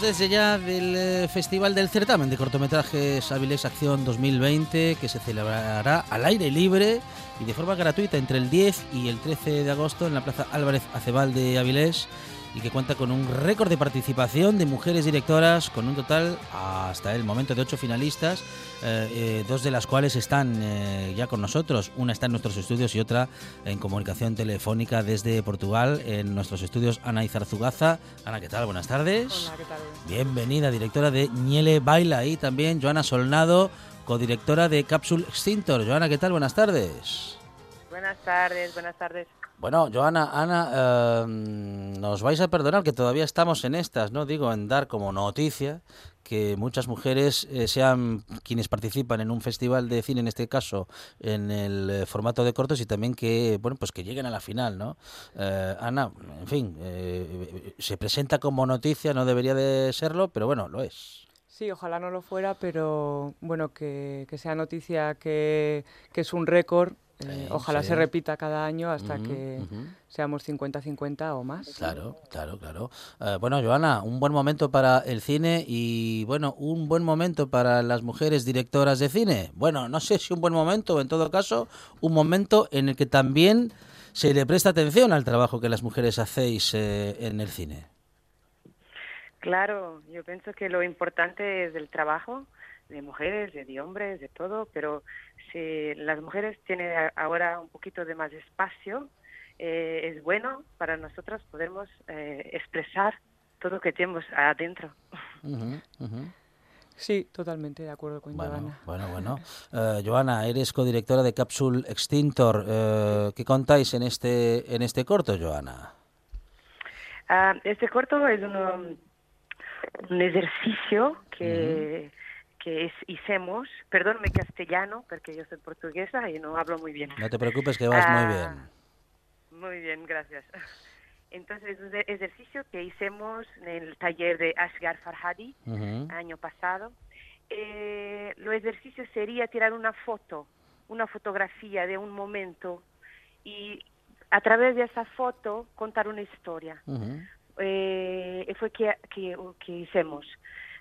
Desde ya del eh, Festival del Certamen de Cortometrajes Avilés Acción 2020 que se celebrará al aire libre y de forma gratuita entre el 10 y el 13 de agosto en la Plaza Álvarez Acebal de Avilés y que cuenta con un récord de participación de mujeres directoras, con un total hasta el momento de ocho finalistas, eh, eh, dos de las cuales están eh, ya con nosotros. Una está en nuestros estudios y otra en comunicación telefónica desde Portugal, en nuestros estudios Ana Izarzugaza. Ana, ¿qué tal? Buenas tardes. Hola, ¿qué tal? Bienvenida, directora de Ñele Baila y también Joana Solnado, codirectora de Capsule Extintor. Joana, ¿qué tal? Buenas tardes. Buenas tardes, buenas tardes. Bueno, Joana, Ana, em, nos vais a perdonar que todavía estamos en estas, ¿no? Digo, en dar como noticia que muchas mujeres eh, sean quienes participan en un festival de cine, en este caso, en el eh, formato de cortos y también que, bueno, pues que lleguen a la final, ¿no? Eh, Ana, en fin, se presenta como noticia, no debería de serlo, pero bueno, lo es. Sí, ojalá no lo fuera, pero bueno, que, sea noticia que, que es un récord eh, ojalá se repita cada año hasta que seamos 50-50 o más. Claro, claro, claro. Eh, bueno, Joana, un buen momento para el cine y, bueno, un buen momento para las mujeres directoras de cine. Bueno, no sé si un buen momento, en todo caso, un momento en el que también se le presta atención al trabajo que las mujeres hacéis eh, en el cine. Claro, yo pienso que lo importante es el trabajo de mujeres, de hombres, de todo, pero si las mujeres tienen ahora un poquito de más espacio, eh, es bueno para nosotros podemos eh, expresar todo lo que tenemos adentro. Sí, totalmente de acuerdo con bueno, Joana. Bueno, bueno. Uh, Joana, eres codirectora de Capsule Extintor. Uh, ¿Qué contáis en este en este corto, Joana? Uh, este corto es un, un ejercicio que... Uh -huh que hicimos, perdónme castellano, porque yo soy portuguesa y no hablo muy bien. No te preocupes que vas muy bien. Ah, muy bien, gracias. Entonces, un ejercicio que hicimos en el taller de Ashgar Farhadi año pasado. Eh, lo ejercicio sería tirar una foto, una fotografía de un momento y a través de esa foto contar una historia. eh, fue que, que, que hicimos.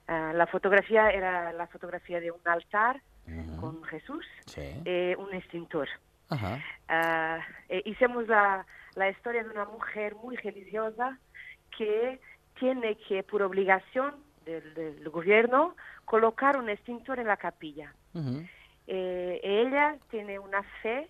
Uh, la fotografía era la fotografía de un altar uh -huh. con Jesús, sí. eh, un extintor. Uh -huh. eh, hicimos la, la, historia de una mujer muy religiosa que tiene que, por obligación del, del gobierno, colocar un extintor en la capilla. -huh. Eh, ella tiene una fe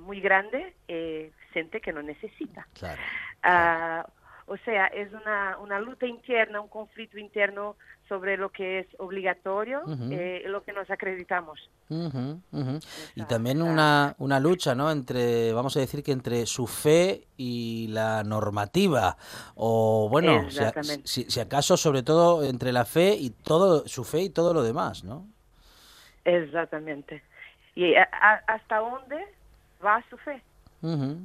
muy grande y siente que no necesita. Claro, ah, claro. O sea, es una, una lucha interna, un conflicto interno sobre lo que es obligatorio Uh -huh. eh, lo que nos acreditamos. Uh -huh, uh -huh. Y también una, una lucha, ¿no? Entre, vamos a decir que entre su fe y la normativa. O bueno, si, si, si, acaso sobre todo entre la fe y todo, su fe y todo lo demás, ¿no? Exactamente. ¿Y hasta dónde va su fe?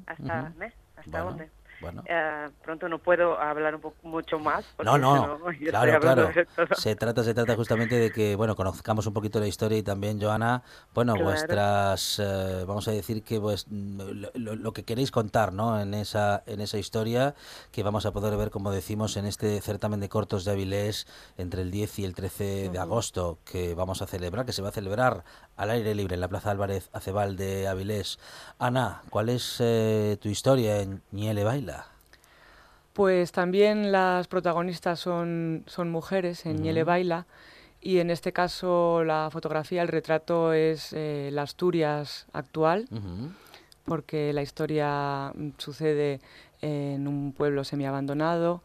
¿Hasta, ¿hasta dónde? Bueno. Eh, pronto no puedo hablar un poco, mucho más. No, no, claro, claro. Se trata, se trata justamente de que, bueno, conozcamos un poquito la historia y también, Joana, bueno, vuestras, eh, vamos a decir que pues lo, que queréis contar, ¿no? En esa, en esa historia que vamos a poder ver, como decimos, en este certamen de cortos de Avilés entre el 10 y el 13 de agosto que vamos a celebrar, que se va a celebrar al aire libre en la Plaza Álvarez Acebal de Avilés. Ana, ¿cuál es eh, tu historia en Niele Baila? Pues también las protagonistas son, son mujeres en Niele Baila y en este caso la fotografía, el retrato es eh, la Asturias actual, porque la historia sucede en un pueblo semiabandonado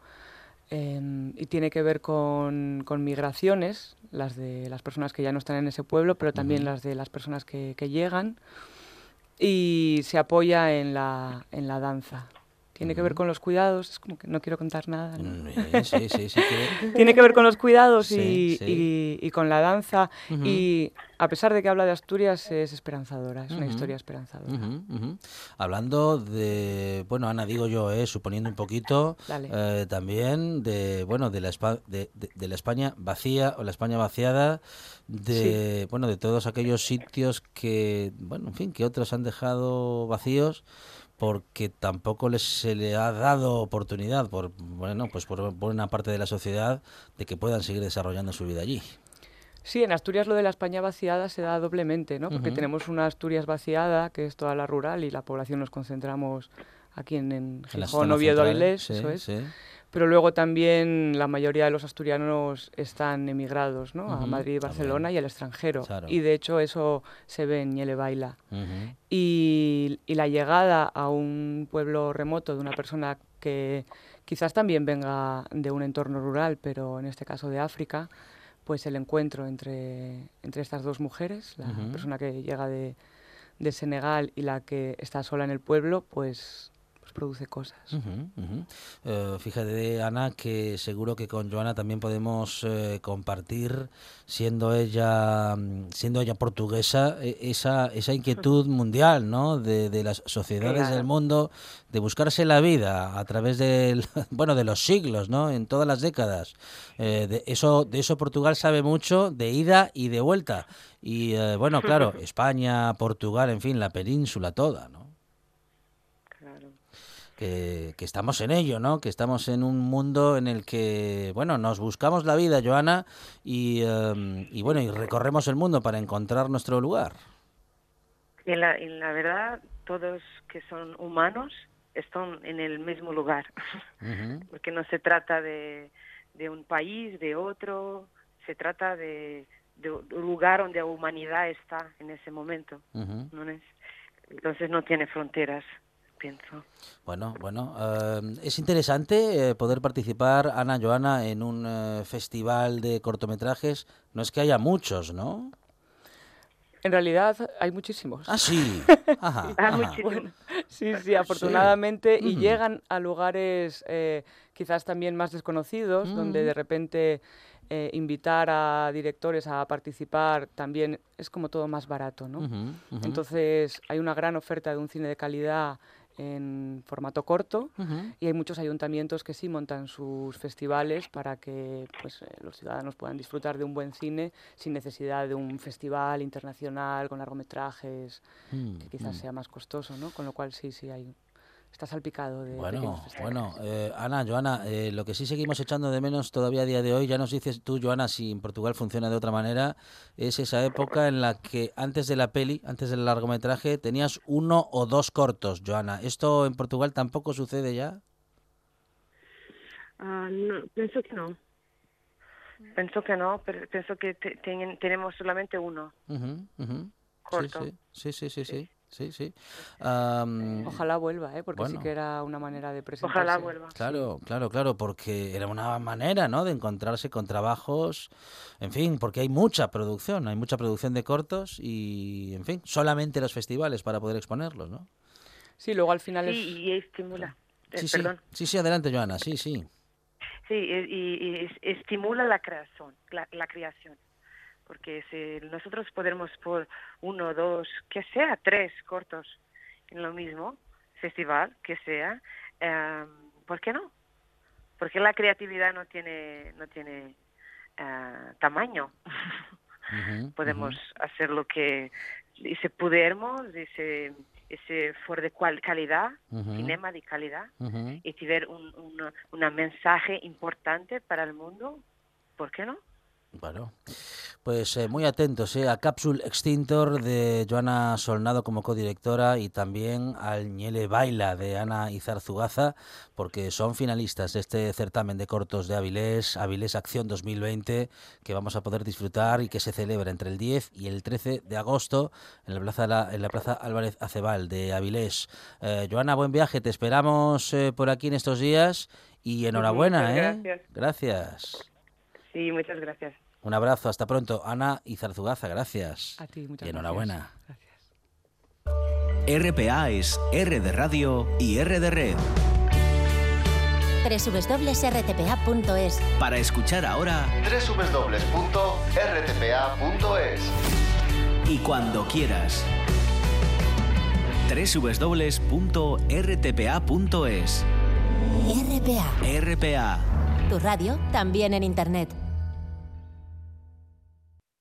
eh, y tiene que ver con, con, migraciones, las de las personas que ya no están en ese pueblo, pero también las de las personas que, que llegan y se apoya en la, en la danza tiene que ver con los cuidados, es como que no quiero contar nada. Mm, sí, sí, sí. Tiene que ver con los cuidados y, y, con la danza. Y a pesar de que habla de Asturias, es esperanzadora, es una historia esperanzadora. Hablando de, bueno, Ana, digo yo, eh, suponiendo un poquito eh, también de, bueno, de la, de, de, la España vacía o la España vaciada, de, bueno, de todos aquellos sitios que, bueno, en fin, que otros han dejado vacíos porque tampoco les se le ha dado oportunidad por bueno pues por buena parte de la sociedad de que puedan seguir desarrollando su vida allí. Sí, en Asturias lo de la España vaciada se da doblemente, ¿no? Porque tenemos una Asturias vaciada, que es toda la rural, y la población nos concentramos aquí en, en Gijón, Oviedo, Avilés, eso es pero luego también la mayoría de los asturianos están emigrados ¿no? a Madrid, Barcelona y al extranjero. Y de hecho eso se ve en Niele Baila. y, y, la llegada a un pueblo remoto de una persona que quizás también venga de un entorno rural, pero en este caso de África, pues el encuentro entre, entre estas dos mujeres, la persona que llega de, de Senegal y la que está sola en el pueblo, pues produce cosas. Eh, fíjate, Ana, que seguro que con Joana también podemos eh, compartir, siendo ella siendo ella portuguesa, e, esa, esa inquietud mundial, ¿no? De, de las sociedades del mundo, de buscarse la vida a través de, bueno, de los siglos, ¿no? En todas las décadas. Eh, de eso, de eso Portugal sabe mucho, de ida y de vuelta. Y bueno, claro, España, Portugal, en fin, la península toda, ¿no? Que, estamos en ello, ¿no? Que estamos en un mundo en el que, bueno, nos buscamos la vida, Joana, y, em, y bueno, y recorremos el mundo para encontrar nuestro lugar. En la, en la verdad, todos que son humanos están en el mismo lugar, porque no se trata de, de un país, de otro, se trata de, de un lugar donde la humanidad está en ese momento. ¿no es? Entonces no tiene fronteras. Bueno, bueno, eh, es interesante eh, poder participar, Ana Joana, en un eh, festival de cortometrajes. No es que haya muchos, ¿no? En realidad hay muchísimos. Ah, sí. sí, sí, afortunadamente. Y llegan a lugares quizás también más desconocidos, donde de repente invitar a directores a participar también es como todo más barato, ¿no? Entonces hay una gran oferta de un cine de calidad en formato corto y hay muchos ayuntamientos que sí montan sus festivales para que pues, eh, los ciudadanos puedan disfrutar de un buen cine sin necesidad de un festival internacional con largometrajes mm, que quizás mm. sea más costoso, ¿no? Con lo cual sí, sí hay está salpicado de bueno bueno eh, Ana Joana eh, lo que sí seguimos echando de menos todavía a día de hoy ya nos dices tú Joana si en Portugal funciona de otra manera es esa época en la que antes de la peli antes del largometraje tenías uno o dos cortos Joana esto en Portugal tampoco sucede ya ah, no pienso que no pienso que no pero pienso que tenemos solamente uno corto sí, sí, sí. sí. Sí, sí. Ojalá vuelva, ¿eh? porque sí que era una manera de presentarse. Ojalá vuelva. Claro, claro, claro, porque era una manera, ¿no? De encontrarse con trabajos, en fin, porque hay mucha producción, hay mucha producción de cortos y, en fin, solamente los festivales para poder exponerlos, ¿no? Sí, luego al final sí, y estimula. Eh, sí, sí, sí, adelante, Joana, sí, sí. Sí, y, estimula la creación, la, creación, porque si nosotros podemos por uno, dos, que sea tres cortos en lo mismo festival, que sea, eh, ¿por qué no? Porque la creatividad no tiene, no tiene uh, tamaño. podemos hacer lo que y se pudiéramos ese ese for de cual calidad cinema de calidad y tener un, un, un mensaje importante para el mundo ¿por qué no? Bueno, pues eh, muy atentos eh, a Capsule Extintor de Joana Solnado como codirectora y también al Ñele Baila de Ana Izarzugaza, porque son finalistas de este certamen de cortos de Avilés, Avilés Acción 2020, que vamos a poder disfrutar y que se celebra entre el 10 y el 13 de agosto en la Plaza, en la plaza Álvarez Acebal de Avilés. Eh, Joana, buen viaje, te esperamos por aquí en estos días y enhorabuena. Gracias. Gracias. Sí, muchas gracias. Un abrazo, hasta pronto. Ana y Zarzugaza, gracias. A ti, muchas y enhorabuena. Gracias. RPA es R de radio y R de red. www.rtpa.es Para escuchar ahora www.rtpa.es y cuando quieras. www.rtpa.es RPA. RPA. Tu radio también en internet.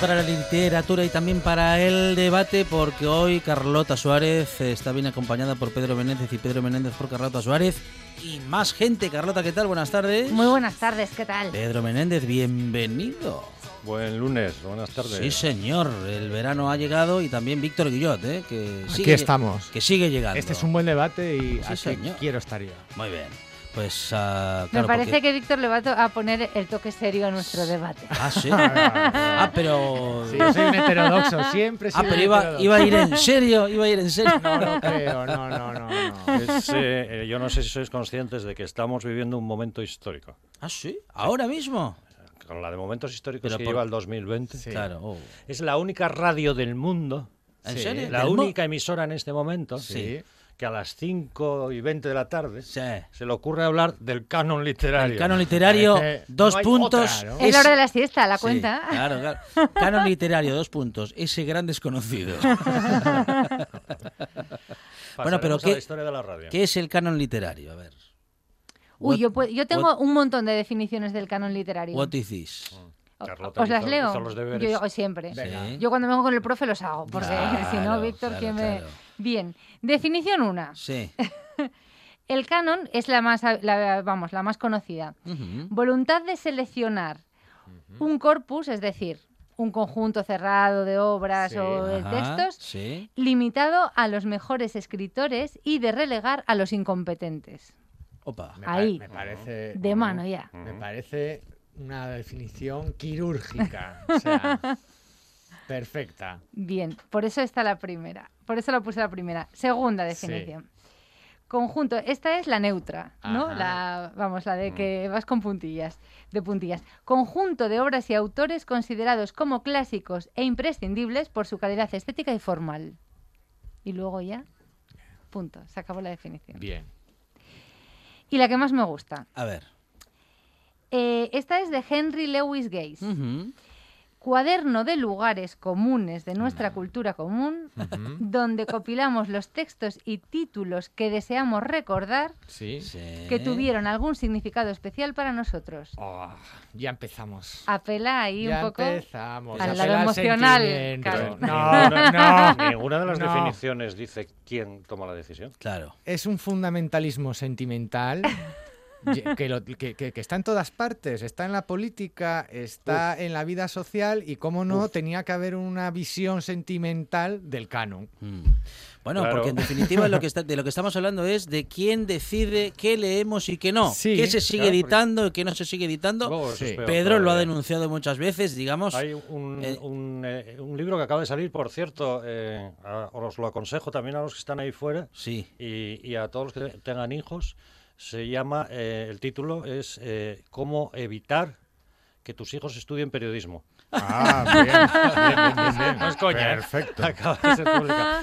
Para la literatura y también para el debate, porque hoy Carlota Suárez está bien acompañada por Pedro Menéndez y Pedro Menéndez por Carlota Suárez y más gente. Carlota, ¿qué tal? Buenas tardes. Muy buenas tardes, ¿qué tal? Pedro Menéndez, bienvenido. Buen lunes, buenas tardes. Sí, señor, el verano ha llegado y también Víctor Guillot, ¿eh? que Aquí estamos. Que sigue llegando. Este es un buen debate y así quiero estar yo. Muy bien. Pues, uh, Me parece que Víctor le va a poner el toque serio a nuestro debate. Ah, sí. ah, pero. Sí, yo soy un heterodoxo, siempre. Ah, pero iba, iba, a ir en serio, iba a ir en serio. No, no creo, no, no, no. no. Es, eh, yo no sé si sois conscientes de que estamos viviendo un momento histórico. Ah, sí, ahora mismo. Con la de momentos históricos que lleva el 2020. Sí. Claro. Oh. Es la única radio del mundo. ¿En serio? La única emisora en este momento. Sí que a las 5 y 20 de la tarde sí. se le ocurre hablar del canon literario. El canon literario, dos puntos. Otra, ¿no? Es la hora de la siesta, la sí, cuenta. Claro, claro. Canon literario, dos puntos. Ese gran desconocido. bueno, pero ¿qué, de la radio. ¿qué es el canon literario? A ver. Uy, yo, yo, tengo what, un montón de definiciones del canon literario. What is this? Carlota ¿Os las hizo, leo? hizo los deberes. Yo siempre. Sí. Yo cuando vengo con el profe los hago, porque Claro, si no, Víctor, claro, ¿quién me...? Bien, definición una. Sí. El canon es la más, la, vamos, la más conocida. Voluntad de seleccionar un corpus, es decir, un conjunto cerrado de obras o de textos, limitado a los mejores escritores y de relegar a los incompetentes. Opa. Ahí. Me parece. De mano ya. Me parece una definición quirúrgica. O sea, perfecta. Bien, por eso está la primera. Por eso la puse la primera. Segunda definición. Conjunto, esta es la neutra, ¿no? La, vamos, la de que vas con puntillas, de puntillas. Conjunto de obras y autores considerados como clásicos e imprescindibles por su calidad estética y formal. Y luego ya, punto, se acabó la definición. Bien. Y la que más me gusta. A ver. Eh, esta es de Henry Lewis Gates cuaderno de lugares comunes de nuestra cultura común, donde copilamos los textos y títulos que deseamos recordar que tuvieron algún significado especial para nosotros. Oh, ya empezamos. Apela ahí un poco empezamos. al lado emocional. No, no, no, Ninguna de las definiciones dice quién toma la decisión. Claro. Es un fundamentalismo sentimental que, que, está en todas partes, está en la política, está en la vida social y, cómo no, tenía que haber una visión sentimental del canon. Mm. Bueno, porque en definitiva lo que está, de lo que estamos hablando es de quién decide qué leemos y qué no. qué se sigue editando y qué no se sigue editando. Pedro lo ha denunciado muchas veces, digamos. Hay un, eh, eh, un, libro que acaba de salir, por cierto, eh, os lo aconsejo también a los que están ahí fuera sí. y, y a todos los que tengan hijos se llama, eh, el título es eh, Cómo evitar que tus hijos estudien periodismo. Ah, bien, bien, No es coña. ¿eh? Perfecto. Acaba de ser publicado.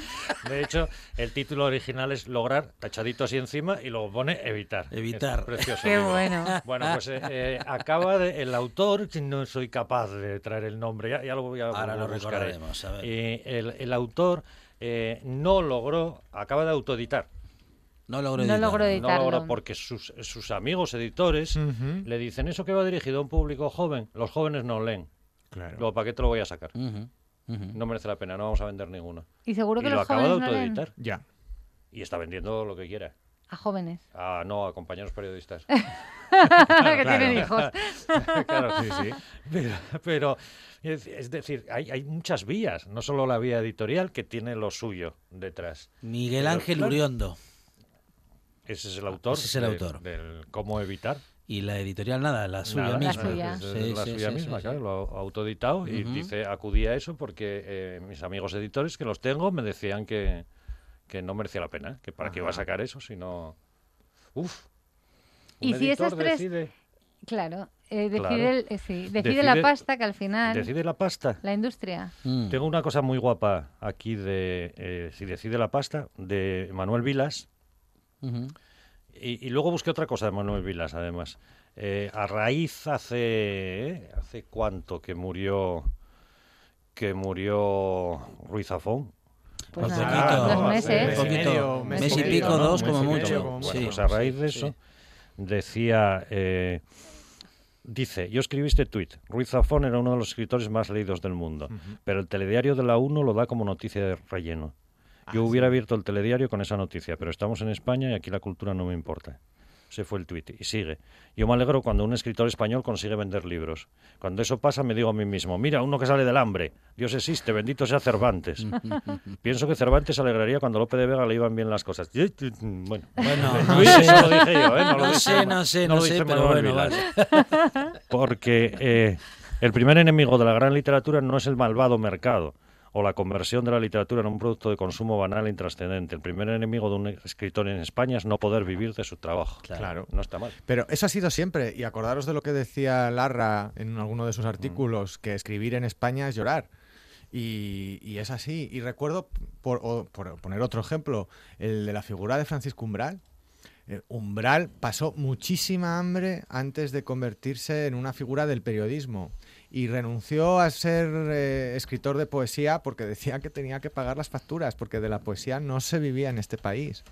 De hecho, el título original es Lograr, tachadito así encima, y luego pone Evitar. Evitar. precioso. Qué bueno. Bueno, pues acaba de, el autor, no soy capaz de traer el nombre, ya, ya lo voy a Ahora lo buscaré. A ver. el, el, autor no logró, acaba de autoeditar no logró editarlo. No logró porque sus, sus amigos editores le dicen eso que va dirigido a un público joven. Los jóvenes no leen. Claro. Luego, ¿para qué te lo voy a sacar? No merece la pena, no vamos a vender ninguno. Y seguro que y los lo acaba de autoeditar. ya. Y está vendiendo lo que quiera. A jóvenes. Ah, no, a compañeros periodistas. que tienen hijos. claro, sí, sí. Pero, es decir, hay, hay, muchas vías, no solo la vía editorial que tiene lo suyo detrás. Miguel Ángel Uriondo. Ese es el autor. Ese es el autor. Del cómo evitar. Y la editorial nada, la suya misma. La suya, la suya misma, claro, lo ha autoeditado y dice, acudí a eso porque eh, mis amigos editores que los tengo me decían que, que no merecía la pena, que para qué iba a sacar eso si no... Uf. y si esas tres... Decide... Claro, eh, decide, eh, sí, decide, la pasta que al final... Decide la pasta. La industria. Mm. Tengo una cosa muy guapa aquí de, si decide la pasta, de Manuel Vilas, y, luego busqué otra cosa de Manuel Vilas, además. Eh, a raíz hace ¿eh? hace cuánto que murió que murió Ruiz Zafón. Pues dos meses. mes y pico, dos como mucho. pues a raíz de eso decía eh, Dice, yo escribí este tuit. Ruiz Zafón era uno de los escritores más leídos del mundo, pero el telediario de la UNO lo da como noticia de relleno. Yo hubiera abierto el telediario con esa noticia, pero estamos en España y aquí la cultura no me importa. Ese fue el tuit. Y sigue. Yo me alegro cuando un escritor español consigue vender libros. Cuando eso pasa, me digo a mí mismo, mira, uno que sale del hambre. Dios existe, bendito sea Cervantes. Pienso que Cervantes se alegraría cuando Lope de Vega le iban bien las cosas. Bueno, bueno no, sé, lo dije yo, ¿eh? No, lo sé, no sé, no, sé, pero bueno, vale. Porque eh, el primer enemigo de la gran literatura no es el malvado mercado o la conversión de la literatura en un producto de consumo banal e intrascendente. El primer enemigo de un escritor en España es no poder vivir de su trabajo. Claro. No está mal. Pero eso ha sido siempre. Y acordaros de lo que decía Larra en alguno de sus artículos, que escribir en España es llorar. Y, es así. Y recuerdo, por, poner otro ejemplo, el de la figura de Francisco Umbral. Eh, Umbral pasó muchísima hambre antes de convertirse en una figura del periodismo y renunció a ser eh, escritor de poesía porque decía que tenía que pagar las facturas, porque de la poesía no se vivía en este país.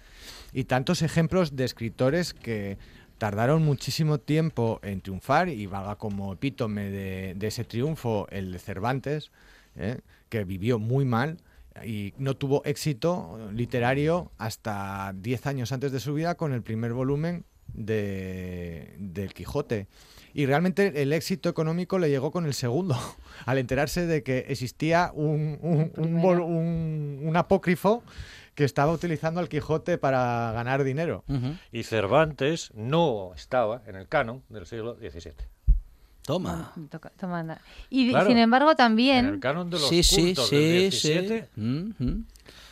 Y tantos ejemplos de escritores que tardaron muchísimo tiempo en triunfar y valga como epítome de, ese triunfo el de Cervantes, ¿eh? que vivió muy mal y no tuvo éxito literario hasta 10 años antes de su vida con el primer volumen de, del Quijote. Y realmente el éxito económico le llegó con el segundo, al enterarse de que existía un, un, apócrifo que estaba utilizando al Quijote para ganar dinero. Y Cervantes no estaba en el canon del siglo XVII. Toma. Toma, y sin embargo también... En el canon de los sí, cultos sí, sí,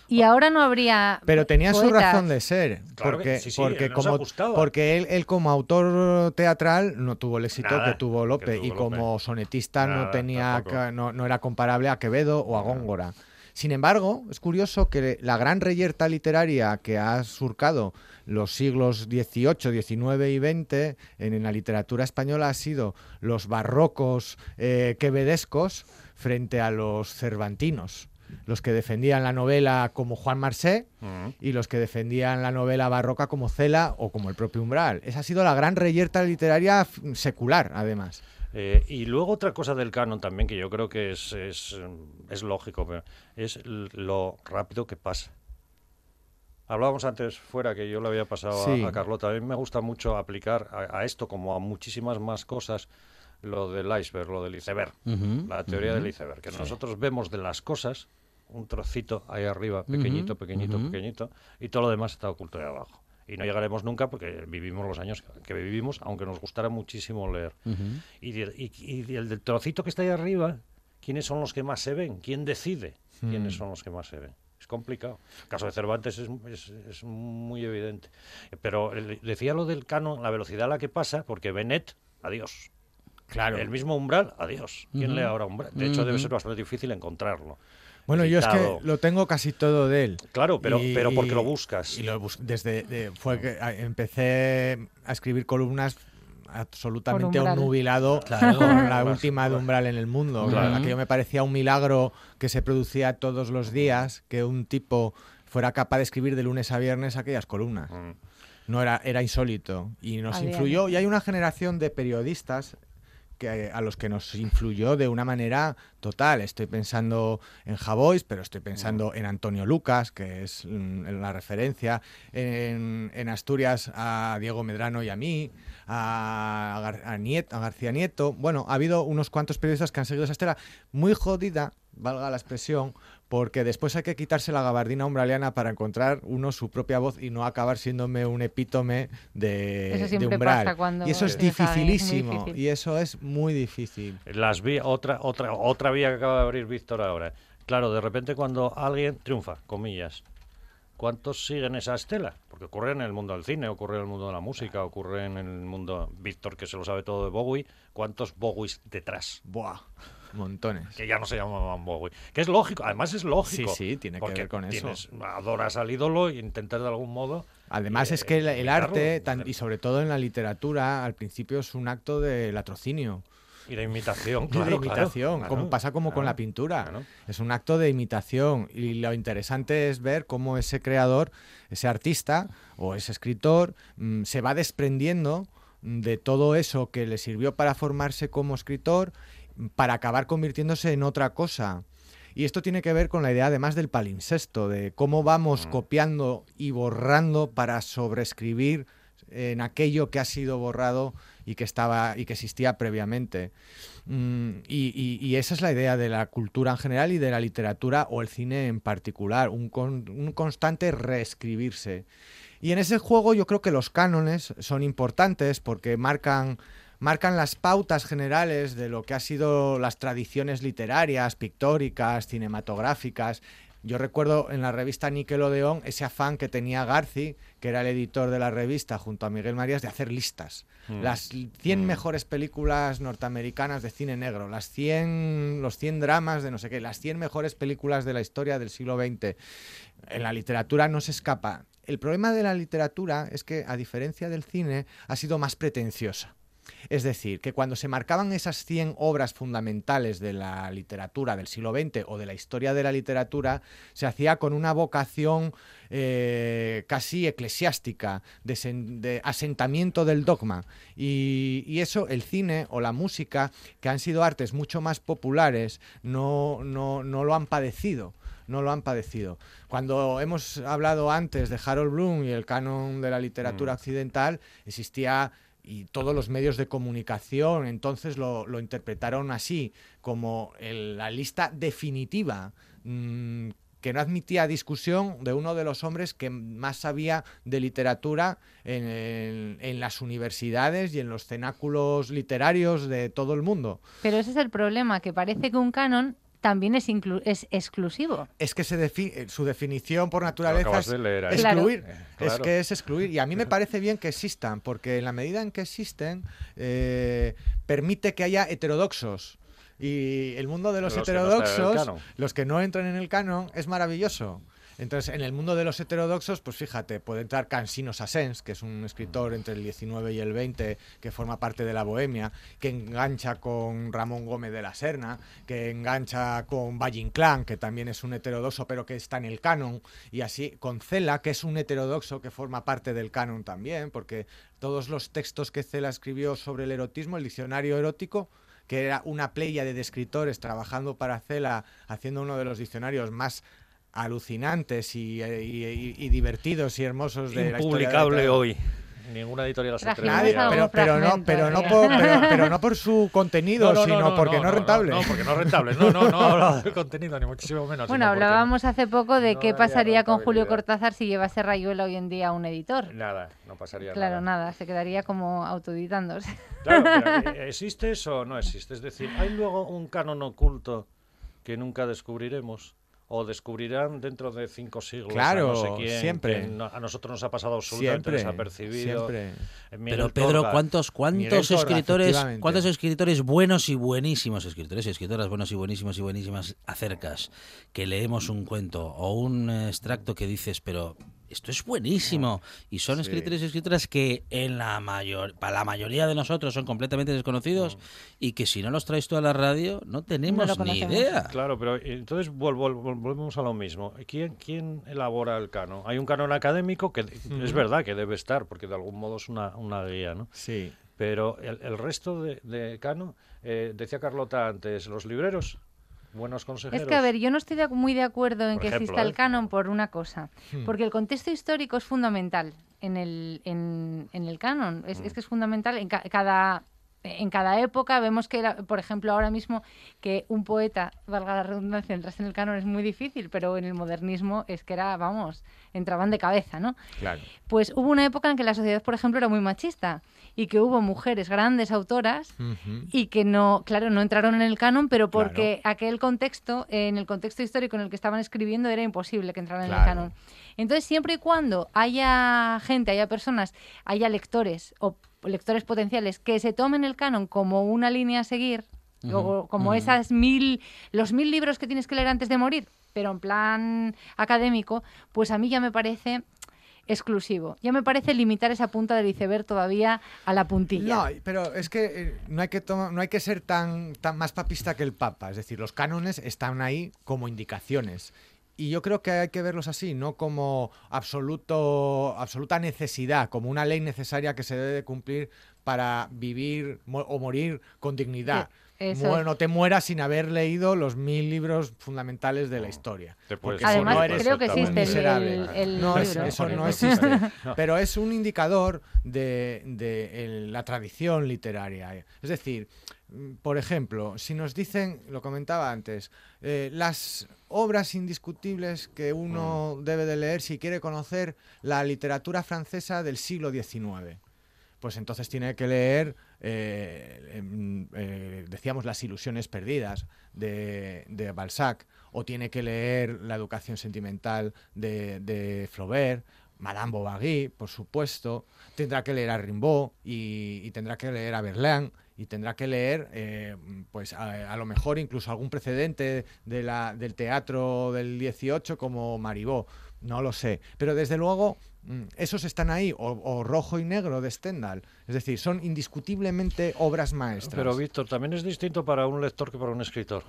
y ahora no habría. Pero tenía su razón de ser. porque, porque, como, porque él, él, como autor teatral, no tuvo el éxito que tuvo Lope. y como sonetista, no, tenía, no, no, era comparable a Quevedo o a Góngora. Sin embargo, es curioso que la gran reyerta literaria que ha surcado los siglos XVIII, XIX y XX en, la literatura española ha sido los barrocos eh, quevedescos frente a los cervantinos los que defendían la novela como Juan Marsé y los que defendían la novela barroca como Cela o como el propio Umbral. Esa ha sido la gran reyerta literaria secular, además. Eh, y luego otra cosa del canon también que yo creo que es, es, es lógico, es lo rápido que pasa. Hablábamos antes fuera que yo le había pasado a, Carlota. A mí me gusta mucho aplicar a, esto como a muchísimas más cosas lo del iceberg, lo del iceberg, la teoría del iceberg, que nosotros vemos de las cosas un trocito ahí arriba, pequeñito, pequeñito, pequeñito, y todo lo demás está oculto ahí abajo. Y no llegaremos nunca porque vivimos los años que vivimos, aunque nos gustara muchísimo leer. y, y, el del trocito que está ahí arriba, ¿quiénes son los que más se ven? ¿Quién decide quiénes son los que más se ven? Es complicado. El caso de Cervantes es, es, es muy evidente. Pero decía lo del canon, la velocidad a la que pasa, porque Benet, adiós. Claro. El mismo umbral, adiós. ¿Quién lee ahora umbral? De hecho, debe ser bastante difícil encontrarlo. Bueno, yo es que lo tengo casi todo de él. Claro, pero, pero porque lo buscas. Y lo desde fue que empecé a escribir columnas absolutamente nubilado con la última de Umbral en el mundo. Aquello me parecía un milagro que se producía todos los días, que un tipo fuera capaz de escribir de lunes a viernes aquellas columnas. Mm. No era, era insólito y nos influyó. Y hay una generación de periodistas a los que nos influyó de una manera total. Estoy pensando en Javois, pero estoy pensando en Antonio Lucas, que es mm, la referencia, en, Asturias a Diego Medrano y a mí, a, a, a García Nieto. Bueno, ha habido unos cuantos periodistas que han seguido esa estela muy jodida, valga la expresión, porque después hay que quitarse la gabardina umbraliana para encontrar uno su propia voz y no acabar siéndome un epítome de, umbral. y eso es dificilísimo y eso es muy difícil. Las otra, otra, otra vía que acaba de abrir Víctor ahora. Claro, de repente cuando alguien triunfa, comillas, ¿cuántos siguen esa estela? Porque ocurre en el mundo del cine, ocurre en el mundo de la música, ocurre en el mundo, Víctor que se lo sabe todo de Bowie, ¿cuántos Bowies detrás? Buah. Montones. Que ya no se llamaban Bowie. Que es lógico, además es lógico. Sí, sí, tiene que ver con eso. Adoras al ídolo e intentar de algún modo. Además es que el, arte, y sobre todo en la literatura, al principio es un acto de latrocinio. Y de imitación, claro. de imitación, como pasa como con la pintura. Es un acto de imitación. Y lo interesante es ver cómo ese creador, ese artista o ese escritor mm, se va desprendiendo de todo eso que le sirvió para formarse como escritor para acabar convirtiéndose en otra cosa. Y esto tiene que ver con la idea además del palincesto, de cómo vamos mm. copiando y borrando para sobreescribir en aquello que ha sido borrado y que estaba y que existía previamente. Mm, y, esa es la idea de la cultura en general y de la literatura o el cine en particular, un, un constante reescribirse. Y en ese juego yo creo que los cánones son importantes porque marcan marcan las pautas generales de lo que han sido las tradiciones literarias, pictóricas, cinematográficas. Yo recuerdo en la revista Nickelodeon ese afán que tenía Garci, que era el editor de la revista, junto a Miguel Marías, de hacer listas. Mm. Las 100 mm. mejores películas norteamericanas de cine negro, las 100, los 100 dramas de no sé qué, las 100 mejores películas de la historia del siglo XX. En la literatura no se escapa. El problema de la literatura es que, a diferencia del cine, ha sido más pretenciosa. Es decir, que cuando se marcaban esas 100 obras fundamentales de la literatura del siglo XX o de la historia de la literatura, se hacía con una vocación eh, casi eclesiástica, de, asentamiento del dogma. Y, eso, el cine o la música, que han sido artes mucho más populares, no, no, no lo han padecido no lo han padecido. Cuando hemos hablado antes de Harold Bloom y el canon de la literatura mm. occidental, existía y todos los medios de comunicación entonces lo, interpretaron así, como la lista definitiva mm, que no admitía discusión de uno de los hombres que más sabía de literatura en, en, las universidades y en los cenáculos literarios de todo el mundo. Pero ese es el problema, que parece que un canon también es, es exclusivo. Es que se eh, su definición por naturaleza es excluir. Eh, es que es excluir. Y a mí me parece bien que existan, porque en la medida en que existen, eh, permite que haya heterodoxos. Y el mundo de los, heterodoxos, los que no entran en el canon, es maravilloso. Entonces, en el mundo de los heterodoxos, pues fíjate, puede entrar Cansino Sassens, que es un escritor entre el 19 y el 20 que forma parte de la Bohemia, que engancha con Ramón Gómez de la Serna, que engancha con Valle Inclán, que también es un heterodoxo, pero que está en el canon, y así con Cela, que es un heterodoxo que forma parte del canon también, porque todos los textos que Cela escribió sobre el erotismo, el diccionario erótico, que era una playa de escritores trabajando para Cela, haciendo uno de los diccionarios más alucinantes y, divertidos y hermosos de Impublicable la hoy. Ninguna editorial se Nadie, pero, pero, no, pero, no por, pero, no por su contenido, sino porque no, es rentable. No, porque no es rentable. No, no, no hablaba del contenido, ni muchísimo menos. Bueno, hablábamos hace poco de qué pasaría con Julio Cortázar si llevase Rayuela hoy en día a un editor. Nada, no pasaría claro, nada. Claro, nada, se quedaría como autoeditándose. Claro, pero eh, ¿existe eso o no existe? Es decir, ¿hay luego un canon oculto que nunca descubriremos? O descubrirán dentro de cinco siglos claro, a no sé quién, siempre. a nosotros nos ha pasado absolutamente desapercibido. Siempre. Pero Pedro, ¿cuántos cuántos escritores cuántos escritores buenos y buenísimos escritores y escritoras buenos y buenísimos y buenísimas acercas que leemos un cuento o un extracto que dices, pero esto es buenísimo. Y son escritores y escritoras que en la mayor, para la mayoría de nosotros son completamente desconocidos y que si no los traes tú a la radio no tenemos ni idea. Claro, pero entonces volvemos a lo mismo. ¿Quién, quién elabora el canon? Hay un canon académico que es verdad que debe estar, porque de algún modo es una, una guía, ¿no? Sí. Pero el, resto de, de canon, eh, decía Carlota antes, los libreros buenos consejeros. Es que, a ver, yo no estoy muy de acuerdo en que exista el canon por una cosa, hmm. porque el contexto histórico es fundamental en el, en, el canon, es, es, que es fundamental en cada en cada época vemos que, por ejemplo, ahora mismo que un poeta, valga la redundancia, entrase en el canon es muy difícil, pero en el modernismo es que era, vamos, entraban de cabeza, ¿no? Claro. Pues hubo una época en que la sociedad, por ejemplo, era muy machista y que hubo mujeres grandes autoras y que no, claro, no entraron en el canon, pero porque aquel contexto, en el contexto histórico en el que estaban escribiendo, era imposible que entraran en el canon. Entonces, siempre y cuando haya gente, haya personas, haya lectores o lectores potenciales que se tomen el canon como una línea a seguir, o como esas mil, los mil libros que tienes que leer antes de morir, pero en plan académico, pues a mí ya me parece exclusivo. Ya me parece limitar esa punta del iceberg todavía a la puntilla. No, pero es que eh, no hay que no hay que ser tan, tan más papista que el Papa. Es decir, los cánones están ahí como indicaciones y yo creo que hay que verlos así, no como absoluto, absoluta necesidad, como una ley necesaria que se debe cumplir para vivir o morir con dignidad. Bueno, no te mueras sin haber leído los mil libros fundamentales de la historia. Además, creo que existe el, no, Eso no existe. Pero es un indicador de, la tradición literaria. Es decir, por ejemplo, si nos dicen, lo comentaba antes, eh, las obras indiscutibles que uno mm. debe de leer si quiere conocer la literatura francesa del siglo XIX pues entonces tiene que leer, eh, em, eh, decíamos, Las ilusiones perdidas de, de, Balzac, o tiene que leer La educación sentimental de, de Flaubert, Madame Bovary, por supuesto, tendrá que leer a Rimbaud y, tendrá que leer a Verlaine y tendrá que leer, eh, pues a, lo mejor incluso algún precedente de la, del teatro del 18 como Maribó, no lo sé, pero desde luego Mm, esos están ahí, o, Rojo y Negro de Stendhal. Es decir, son indiscutiblemente obras maestras. Pero, Víctor, también es distinto para un lector que para un escritor.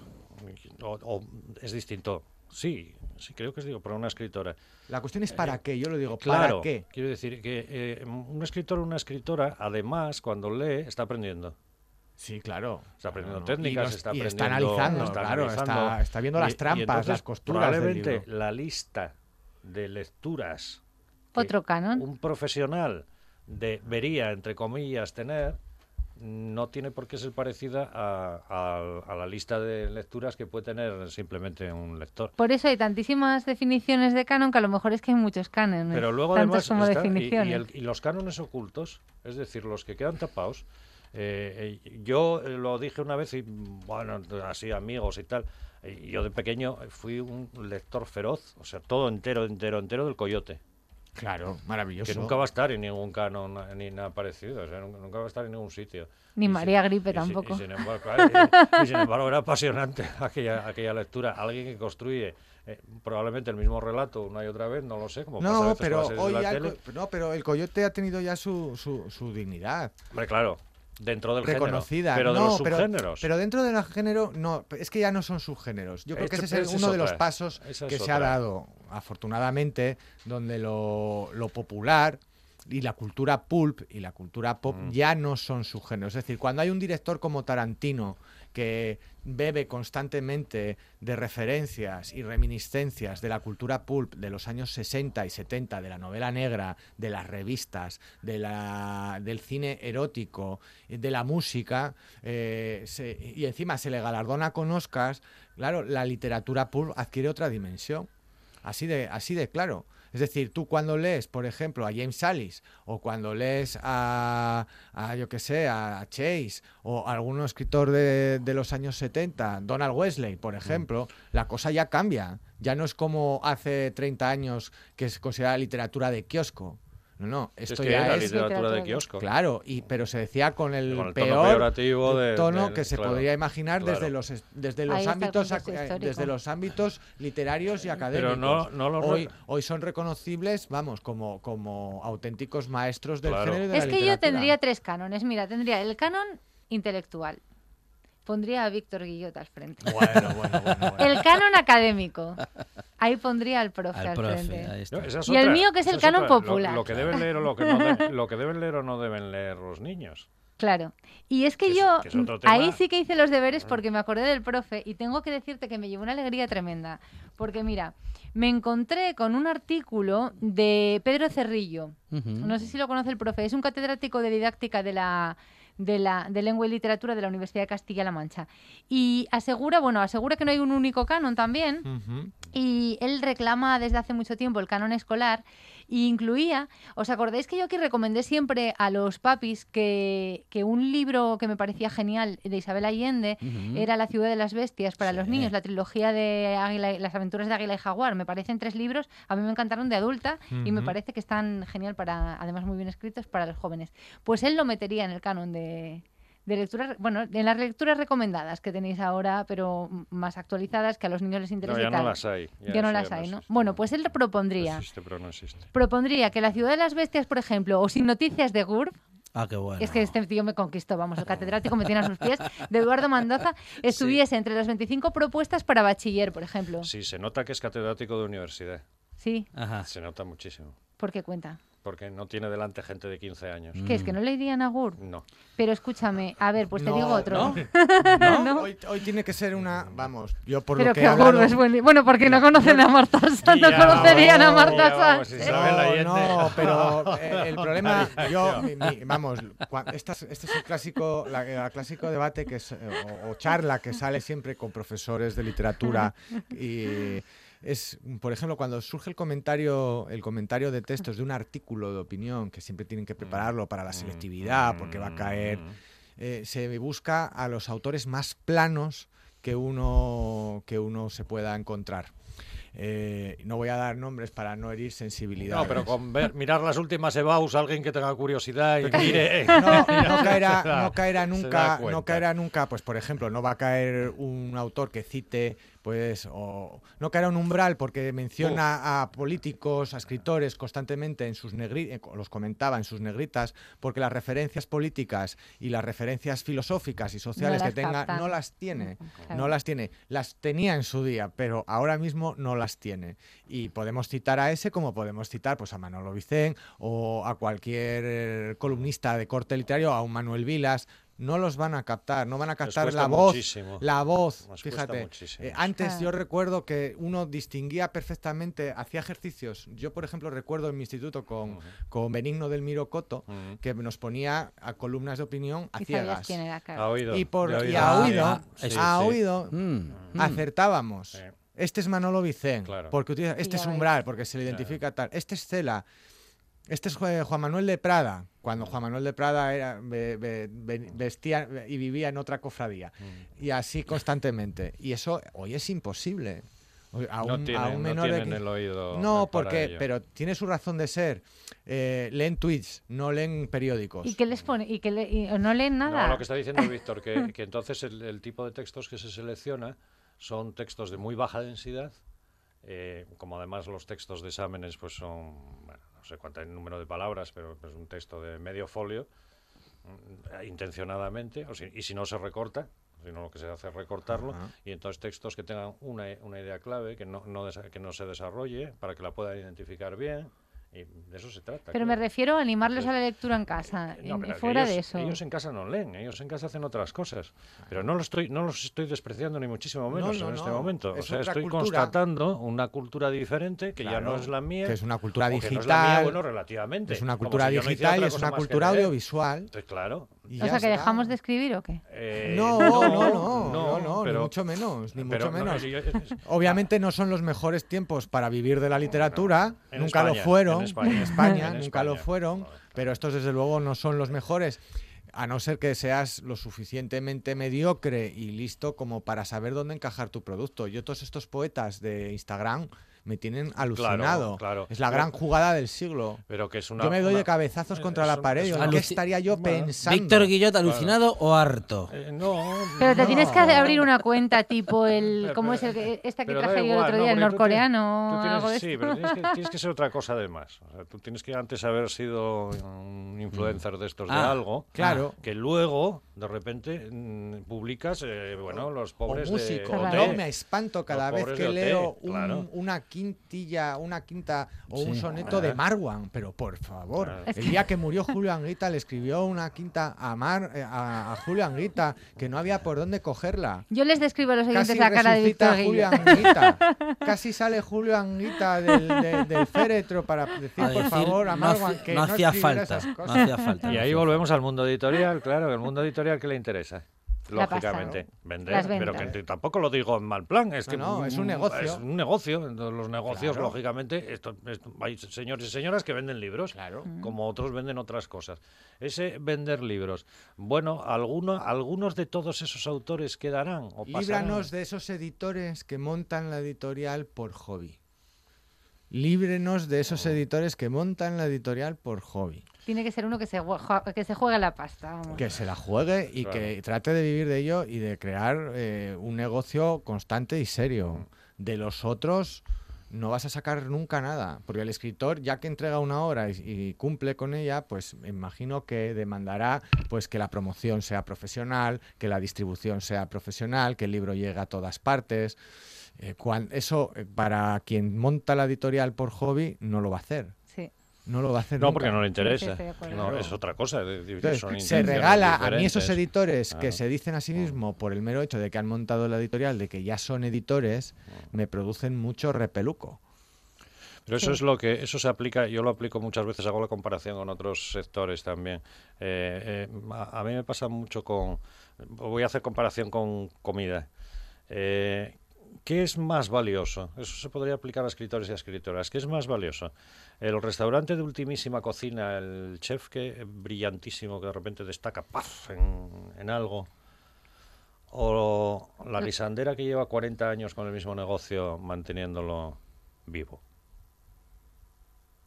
O, es distinto, sí, sí creo que es digo, para una escritora. La cuestión es para qué, yo lo digo, ¿para qué? Quiero decir que eh, un escritor o una escritora, además, cuando lee, está aprendiendo. Sí, claro. Está aprendiendo técnicas, está aprendiendo. está analizando, claro, Está, viendo las trampas, las costuras. Probablemente la lista de lecturas. Otro canon. Un profesional debería, entre comillas, tener no tiene por qué ser parecida a, la lista de lecturas que puede tener simplemente un lector. Por eso hay tantísimas definiciones de canon que a lo mejor es que hay muchos cánones. Pero luego además como definiciones. Y, los cánones ocultos, es decir, los que quedan tapados. Eh, eh, yo lo dije una vez y bueno, así amigos y tal. yo de pequeño fui un lector feroz, o sea, todo entero, entero, entero del Coyote. Claro, maravilloso. Que nunca va a estar en ningún canon ni nada parecido, o sea, nunca va a estar en ningún sitio. Ni María Gripe tampoco. Y, sin embargo, era apasionante aquella, aquella lectura. Alguien que construye eh, probablemente el mismo relato una y otra vez, no lo sé, como no, pero hoy el, no, pero el Coyote ha tenido ya su, su, su dignidad. Hombre, claro. Dentro del reconocida. Género, pero de los subgéneros. Pero, dentro del género, no, es que ya no son subgéneros. Yo creo que ese es uno de los pasos que se ha dado, afortunadamente, donde lo, lo popular y la cultura pulp y la cultura pop mm. ya no son subgéneros. Es decir, cuando hay un director como Tarantino que bebe constantemente de referencias y reminiscencias de la cultura pulp de los años 60 y 70, de la novela negra, de las revistas, de la, del cine erótico, de la música, eh, y encima se le galardona con Oscars, claro, la literatura pulp adquiere otra dimensión. Así de, así de claro. Es decir, tú cuando lees, por ejemplo, a James Sallis o cuando lees a, yo qué sé, a Chase o a algún escritor de, de, los años 70, Donald Wesley, por mm. ejemplo, la cosa ya cambia. Ya no es como hace 30 años que se considera literatura de kiosco. No, no, esto es ya es literatura de kiosco. Claro, y pero se decía con el, peor tono, que se podría imaginar desde los desde los ámbitos desde los ámbitos literarios y académicos. Pero no, no hoy hoy son reconocibles, vamos, como como auténticos maestros del género de Es que yo tendría tres cánones. Mira, tendría el canon intelectual, pondría a Víctor Guillot al frente. Bueno, bueno, bueno, El canon académico. Ahí pondría al profe al, frente. y el mío que es el canon popular. Lo, que deben leer o lo que, no lo que deben leer o no deben leer los niños. Claro. Y es que, yo ahí sí que hice los deberes porque me acordé del profe y tengo que decirte que me llevó una alegría tremenda. Porque mira, me encontré con un artículo de Pedro Cerrillo. No sé si lo conoce el profe. Es un catedrático de didáctica de la de, la, de Lengua y Literatura de la Universidad de Castilla-La Mancha. Y asegura, bueno, asegura que no hay un único canon también. Y él reclama desde hace mucho tiempo el canon escolar y incluía, ¿os acordáis que yo aquí recomendé siempre a los papis que, un libro que me parecía genial de Isabel Allende era La ciudad de las bestias para los niños, la trilogía de Águila, Las aventuras de Águila y Jaguar? Me parecen tres libros, a mí me encantaron de adulta y me parece que están genial para, además muy bien escritos para los jóvenes. Pues él lo metería en el canon de, de lecturas, bueno, en las lecturas recomendadas que tenéis ahora, pero más actualizadas, que a los niños les interesa. No, ya no las hay. Ya, no las hay, ¿no? Bueno, pues él propondría. Propondría que La Ciudad de las Bestias, por ejemplo, o Sin Noticias de GURB, Ah, qué bueno. Es que este tío me conquistó, vamos, el catedrático me tiene a sus pies, de Eduardo Mendoza, estuviese entre las 25 propuestas para bachiller, por ejemplo. Sí, se nota que es catedrático de universidad. Sí. Ajá. Se nota muchísimo. ¿Por qué cuenta? Porque no tiene delante gente de 15 años. ¿Qué es? ¿Que no le irían a Gur? No. Pero escúchame, a ver, pues te digo otro. ¿No? Hoy, hoy, tiene que ser una, vamos, yo por Pero lo que, que hablado... es bueno. Bueno, porque no conocen a Marta Sanz, no conocerían a Marta Sanz. No, pero eh, el problema, yo, vamos, este es el clásico, la, clásico debate que es, eh, o charla que sale siempre con profesores de literatura y es, por ejemplo, cuando surge el comentario, el comentario de textos de un artículo de opinión, que siempre tienen que prepararlo para la selectividad, porque va a caer, mm. eh, se busca a los autores más planos que uno, que uno se pueda encontrar. Eh, no voy a dar nombres para no herir sensibilidad. No, pero con ver, mirar las últimas EBAUS, alguien que tenga curiosidad y mire. No, caerá, no caerá nunca, no caerá nunca, pues por ejemplo, no va a caer un autor que cite pues o no caerá un umbral porque menciona a políticos, a escritores constantemente en sus negritas, eh, los comentaba en sus negritas, porque las referencias políticas y las referencias filosóficas y sociales que tenga no las tiene, no las tiene, las tenía en su día, pero ahora mismo no las tiene. Y podemos citar a ese como podemos citar pues a Manolo Vicén o a cualquier columnista de corte literario, a un Manuel Vilas, no los van a captar, no van a captar la voz, la voz, fíjate. Eh, antes yo recuerdo que uno distinguía perfectamente, hacía ejercicios. Yo, por ejemplo, recuerdo en mi instituto con, con Benigno del Miro Coto, que nos ponía a columnas de opinión a ciegas. oído. Y, por, y a oído, a oído mm. acertábamos. Este es Manolo Vicén, porque utiliza, este es Umbral, porque se le identifica tal. Este es Cela. Este es Juan Manuel de Prada, cuando Juan Manuel de Prada era, vestía y vivía en otra cofradía. Mm. Y así constantemente. Y eso hoy es imposible. A un, no menor el oído. No, porque, pero tiene su razón de ser. Eh, leen tweets, no leen periódicos. ¿Y qué les pone? ¿Y que no leen nada? No, lo que está diciendo Víctor, que, que entonces el, tipo de textos que se selecciona son textos de muy baja densidad, eh, como además los textos de exámenes pues son no sé cuánto el número de palabras, pero es un texto de medio folio, mm, intencionadamente, o y si no se recorta, sino lo que se hace es recortarlo, y entonces textos que tengan una, una idea clave, que no, no que no se desarrolle, para que la puedan identificar bien, y de eso se trata. Pero me refiero a animarlos a la lectura en casa, fuera de eso. Ellos en casa no leen, ellos en casa hacen otras cosas. Pero no, lo estoy, no los estoy despreciando ni muchísimo menos en este momento. o sea, estoy constatando una cultura diferente que ya no es la mía. Que es una cultura digital. bueno, relativamente. Es una cultura digital y es una cultura audiovisual. claro. O sea, que dejamos de escribir o qué? Eh, no, no, no, no, no, ni mucho menos, ni mucho menos. Obviamente no son los mejores tiempos para vivir de la literatura, nunca lo fueron en España, nunca lo fueron, pero estos desde luego no son los mejores a no ser que seas lo suficientemente mediocre y listo como para saber dónde encajar tu producto. Yo todos estos poetas de Instagram me tienen alucinado. Es la gran jugada del siglo. Pero que es una, yo me doy de cabezazos contra la pared. ¿Qué estaría yo pensando? ¿Víctor Guillot alucinado o harto? Eh, no. Pero te tienes que abrir una cuenta tipo el. ¿Cómo es el esta que traje yo el otro día? el norcoreano. sí, pero tienes que, ser otra cosa además. O sea, tú tienes que antes haber sido un influencer de estos de ah, algo. Claro. Que luego, de repente, mm, publicas, eh, bueno, los pobres músico. de. me espanto cada vez que leo una quintilla, una quinta o un soneto de Marwan, pero por favor, el día que murió Julio Anguita le escribió una quinta a, Mar, eh, a, Julio Anguita, que no había por dónde cogerla. Yo les describo a los oyentes la cara de Víctor Julio Anguita. Casi sale Julio Anguita del, féretro para decir, por favor, a Marwan que no, hacía falta, no hacía falta. Y ahí volvemos al mundo editorial, claro, el mundo editorial que le interesa lógicamente, vender, pero que tampoco lo digo en mal plan, es que no, es un negocio. Es un negocio, los negocios, lógicamente, esto, hay señores y señoras que venden libros, claro. como otros venden otras cosas. Ese vender libros, bueno, alguno, algunos de todos esos autores quedarán o Líbranos de esos editores que montan la editorial por hobby. Líbrenos de esos editores que montan la editorial por hobby. Tiene que ser uno que se, que se juegue la pasta. Que se la juegue y que trate de vivir de ello y de crear eh, un negocio constante y serio. De los otros no vas a sacar nunca nada, porque el escritor, ya que entrega una obra y, cumple con ella, pues me imagino que demandará pues que la promoción sea profesional, que la distribución sea profesional, que el libro llegue a todas partes. Eh, eso, eh, para quien monta la editorial por hobby, no lo va a hacer no lo va a hacer. No, porque no le interesa. no, es otra cosa. se regala a mí esos editores que se dicen a sí mismos por el mero hecho de que han montado la editorial, de que ya son editores, me producen mucho repeluco. Pero eso es lo que, eso se aplica, yo lo aplico muchas veces, hago la comparación con otros sectores también. Eh, eh, a, mí me pasa mucho con, voy a hacer comparación con comida. Eh, ¿Qué es más valioso? Eso se podría aplicar a escritores y a escritoras. ¿Qué es más valioso? El restaurante de ultimísima cocina, el chef que brillantísimo que de repente destaca ¡paf! En, algo. O la lisandera que lleva 40 años con el mismo negocio manteniéndolo vivo.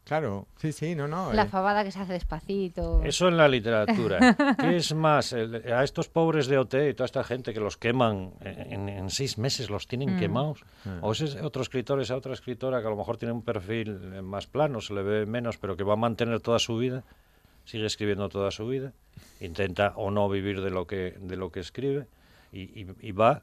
Claro, sí, sí, no, no. La eh. fabada que se hace despacito. Eso en la literatura. ¿Qué es más? a estos pobres de OT y toda esta gente que los queman en, seis meses, los tienen mm. quemados. Mm. O ese otro escritor, esa otra escritora que a lo mejor tiene un perfil más plano, se le ve menos, pero que va a mantener toda su vida, sigue escribiendo toda su vida, intenta o no vivir de lo que, de lo que escribe y, y va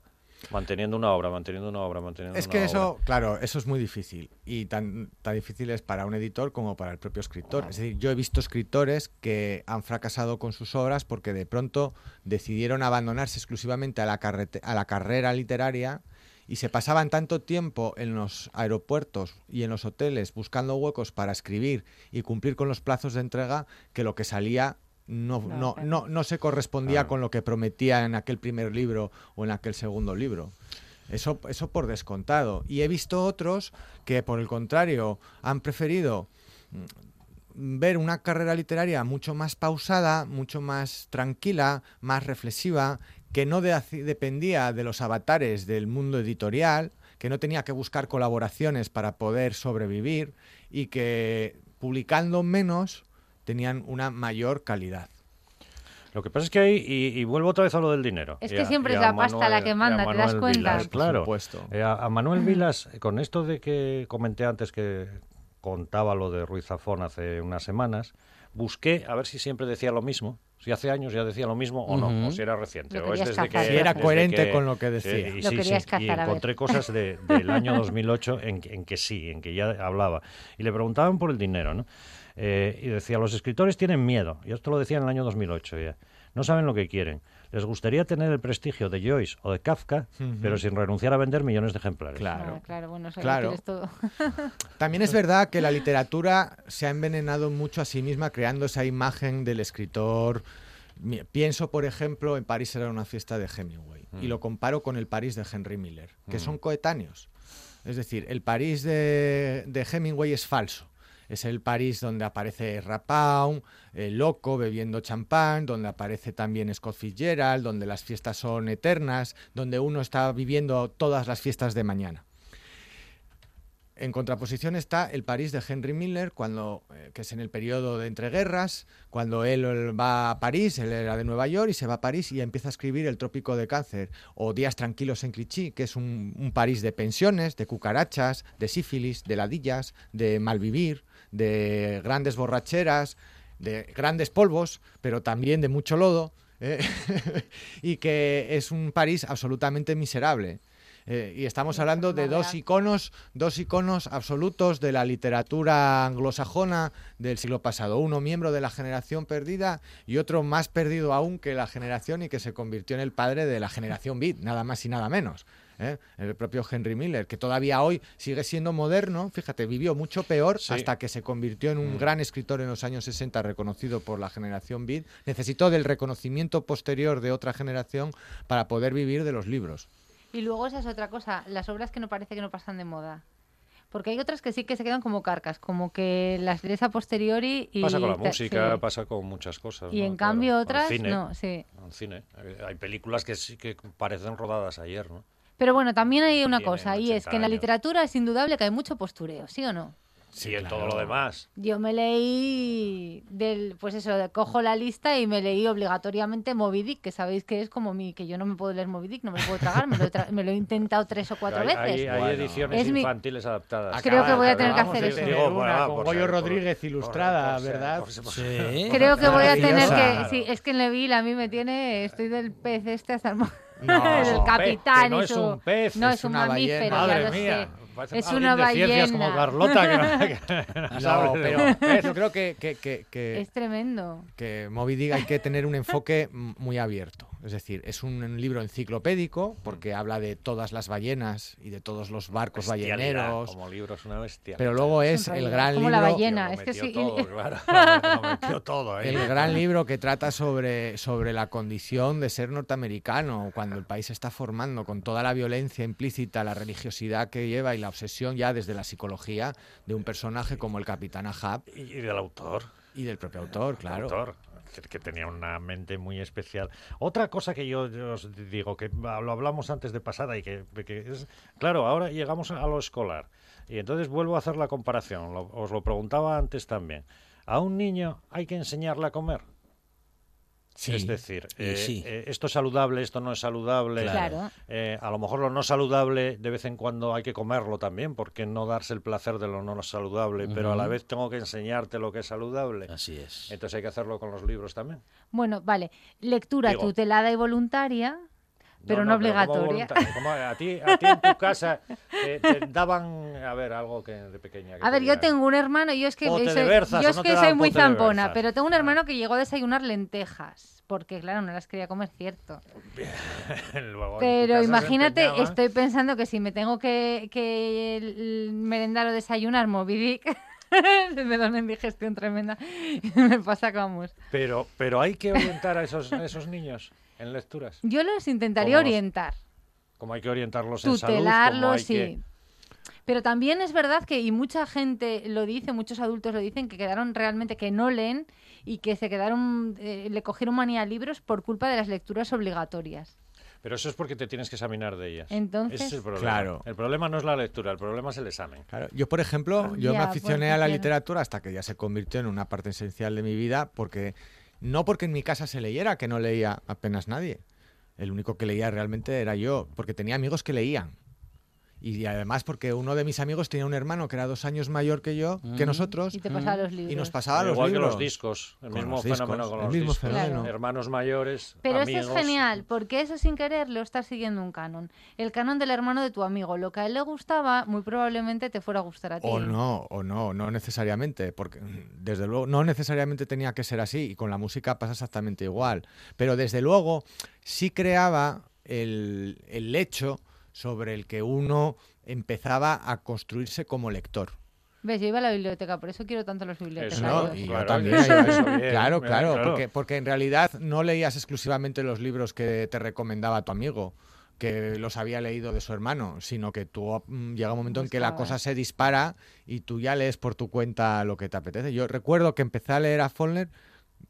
Manteniendo una obra, manteniendo una obra, manteniendo es una que obra. eso, claro, eso es muy difícil. Y tan, tan difícil es para un editor como para el propio escritor. Es decir, yo he visto escritores que han fracasado con sus obras porque de pronto decidieron abandonarse exclusivamente a la, a la carrera literaria y se pasaban tanto tiempo en los aeropuertos y en los hoteles buscando huecos para escribir y cumplir con los plazos de entrega que lo que salía no, no, no, no, se correspondía con lo que prometía en aquel primer libro o en aquel segundo libro. Eso, eso por descontado. Y he visto otros que, por el contrario, han preferido mm, ver una carrera literaria mucho más pausada, mucho más tranquila, más reflexiva, que no dependía de los avatares del mundo editorial, que no tenía que buscar colaboraciones para poder sobrevivir y que publicando menos tenían una mayor calidad. Lo que pasa es que hay, y, vuelvo otra vez a lo del dinero. Es que siempre es la pasta la que manda, ¿te das cuenta? claro. Eh, a, Manuel Vilas, con esto de que comenté antes que contaba lo de Ruiz Zafón hace unas semanas, busqué a ver si siempre decía lo mismo, si hace años ya decía lo mismo o no, o si era reciente. O es desde que, si era coherente con lo que decía. y, y encontré cosas de, del año 2008 en, en que sí, en que ya hablaba. Y le preguntaban por el dinero, ¿no? Eh, y decía, los escritores tienen miedo, y esto lo decía en el año 2008 ya, no saben lo que quieren. Les gustaría tener el prestigio de Joyce o de Kafka, pero sin renunciar a vender millones de ejemplares. Claro, ah, claro, bueno, claro. También es verdad que la literatura se ha envenenado mucho a sí misma creando esa imagen del escritor. Pienso, por ejemplo, en París era una fiesta de Hemingway y mm. lo comparo con el París de Henry Miller, que mm. son coetáneos. Es decir, el París de Hemingway es falso es el París donde aparece Rapaun, el loco bebiendo champán, donde aparece también Scott Fitzgerald, donde las fiestas son eternas, donde uno está viviendo todas las fiestas de mañana. En contraposición está el París de Henry Miller, cuando, eh, que es en el periodo de entreguerras, cuando él, va a París, él era de Nueva York y se va a París y empieza a escribir El Trópico de Cáncer o Días Tranquilos en Clichy, que es un, París de pensiones, de cucarachas, de sífilis, de ladillas, de malvivir, de grandes borracheras, de grandes polvos, pero también de mucho lodo, ¿eh? y que es un París absolutamente miserable. Eh, y estamos hablando de dos iconos, dos iconos absolutos de la literatura anglosajona del siglo pasado. Uno miembro de la generación perdida y otro más perdido aún que la generación y que se convirtió en el padre de la generación beat, nada más y nada menos. ¿Eh? el propio Henry Miller, que todavía hoy sigue siendo moderno, fíjate, vivió mucho peor hasta que se convirtió en un mm. gran escritor en los años 60, reconocido por la generación Beat, necesitó del reconocimiento posterior de otra generación para poder vivir de los libros. Y luego esa es otra cosa, las obras que no parece que no pasan de moda. Porque hay otras que sí que se quedan como carcas, como que las lees a posteriori y... Pasa con la música, pasa con muchas cosas. Y en cambio otras, no, sí. cine. Hay películas que sí que parecen rodadas ayer, ¿no? Pero bueno, también hay una cosa, y es que en la literatura es indudable que hay mucho postureo, ¿sí o no? Sí, en todo lo demás. Yo me leí del, pues eso, cojo la lista y me leí obligatoriamente Moby Dick, que sabéis que es como mi, que yo no me puedo leer Moby Dick, no me lo puedo tragar, me lo, he, intentado tres o cuatro veces. Hay, ediciones infantiles adaptadas. Creo que voy a tener que hacer eso. Digo, con Goyo Rodríguez ilustrada, ¿verdad? sí. Creo que voy a tener que, sí, es que en Leville a mí me tiene, estoy del pez este hasta el no, el capitán no es un pez, no es, un mamífero, ya lo sé. Es una ballena. como Carlota. Que no, pero yo creo que, que, que, Es tremendo. Que Moby Dick hay que tener un enfoque muy abierto. Es decir, es un libro enciclopédico porque mm. habla de todas las ballenas y de todos los barcos balleneros. Como libro es una bestia. Pero luego es el gran como libro. la ballena. Es que sí. Todo, claro. lo metió todo El gran libro que trata sobre, sobre la condición de ser norteamericano cuando el país se está formando con toda la violencia implícita, la religiosidad que lleva y la obsesión ya desde la psicología de un personaje como el Capitán Ahab. Y, del autor. Y del propio autor, claro. Autor que tenía una mente muy especial. Otra cosa que yo, os digo, que lo hablamos antes de pasada y que, es, claro, ahora llegamos a lo escolar y entonces vuelvo a hacer la comparación, os lo preguntaba antes también. A un niño hay que enseñarle a comer es decir, eh, eh, esto es saludable, esto no es saludable. Eh, a lo mejor lo no saludable de vez en cuando hay que comerlo también, porque no darse el placer de lo no saludable, pero a la vez tengo que enseñarte lo que es saludable. Así es. Entonces hay que hacerlo con los libros también. Bueno, vale. Lectura tutelada y voluntaria pero no, obligatoria. a, ti, a ti en tu casa te, daban, a ver, algo que de pequeña. a ver, yo tengo un hermano, yo es que, soy, yo es que soy muy zampona, pero tengo un hermano que llegó a desayunar lentejas, porque claro, no las quería comer, cierto. pero imagínate, estoy pensando que si me tengo que, que merendar o desayunar Moby me da una indigestión tremenda me pasa como Pero, pero hay que orientar a esos, a esos niños en lecturas. Yo los intentaría orientar. Como hay que orientarlos en salud. Tutelarlos, sí. Pero también es verdad que, y mucha gente lo dice, muchos adultos lo dicen, que quedaron realmente, que no leen y que se quedaron, eh, le cogieron manía a libros por culpa de las lecturas obligatorias. Pero eso es porque te tienes que examinar de ellas. Entonces, Ese es el problema. Claro. El problema no es la lectura, el problema es el examen. Claro. Yo, por ejemplo, yo me aficioné a la literatura hasta que ya se convirtió en una parte esencial de mi vida, porque no porque en mi casa se leyera, que no leía apenas nadie. El único que leía realmente era yo, porque tenía amigos que leían. Y además porque uno de mis amigos tenía un hermano que era dos años mayor que yo, que mm. nosotros. Y te pasaba los libros. Y nos pasaba los Igual libros. que los discos. El mismo fenómeno con los discos. Hermanos mayores, Pero eso es genial, porque eso sin querer lo estás siguiendo un canon. El canon del hermano de tu amigo. Lo que a él le gustaba, muy probablemente te fuera a gustar a ti. O no, o no, no necesariamente. Porque desde luego no necesariamente tenía que ser así. Y con la música pasa exactamente igual. Pero desde luego sí creaba el, el hecho sobre el que uno empezaba a construirse como lector. ¿Ves? Yo iba a la biblioteca, por eso quiero tanto los bibliotecarios. No, y yo también. claro, claro, Porque, porque en realidad no leías exclusivamente los libros que te recomendaba tu amigo que los había leído de su hermano, sino que tú mm, llega un momento en que la cosa se dispara y tú ya lees por tu cuenta lo que te apetece. Yo recuerdo que empecé a leer a Follner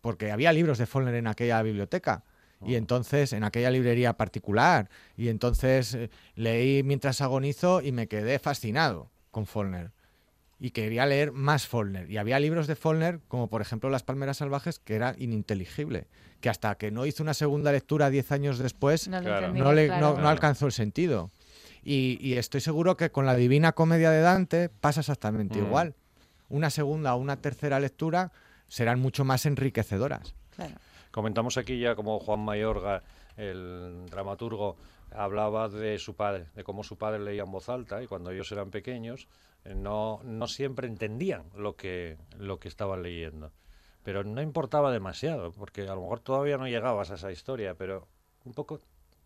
porque había libros de Follner en aquella biblioteca y entonces, en aquella librería particular, y entonces eh, leí Mientras agonizo y me quedé fascinado con Follner. Y quería leer más Follner. Y había libros de Follner, como por ejemplo Las Palmeras Salvajes, que era ininteligible. Que hasta que no hizo una segunda lectura diez años después, no, no, alcanzó el sentido. Y, estoy seguro que con la Divina Comedia de Dante pasa exactamente mm. igual. Una segunda o una tercera lectura serán mucho más enriquecedoras. Claro. Comentamos aquí ya como Juan Mayorga, el dramaturgo, hablaba de su padre, de cómo su padre leía en voz alta y cuando ellos eran pequeños eh, no, no siempre entendían lo que, lo que estaban leyendo. Pero no importaba demasiado, porque a lo mejor todavía no llegabas a esa historia, pero un poco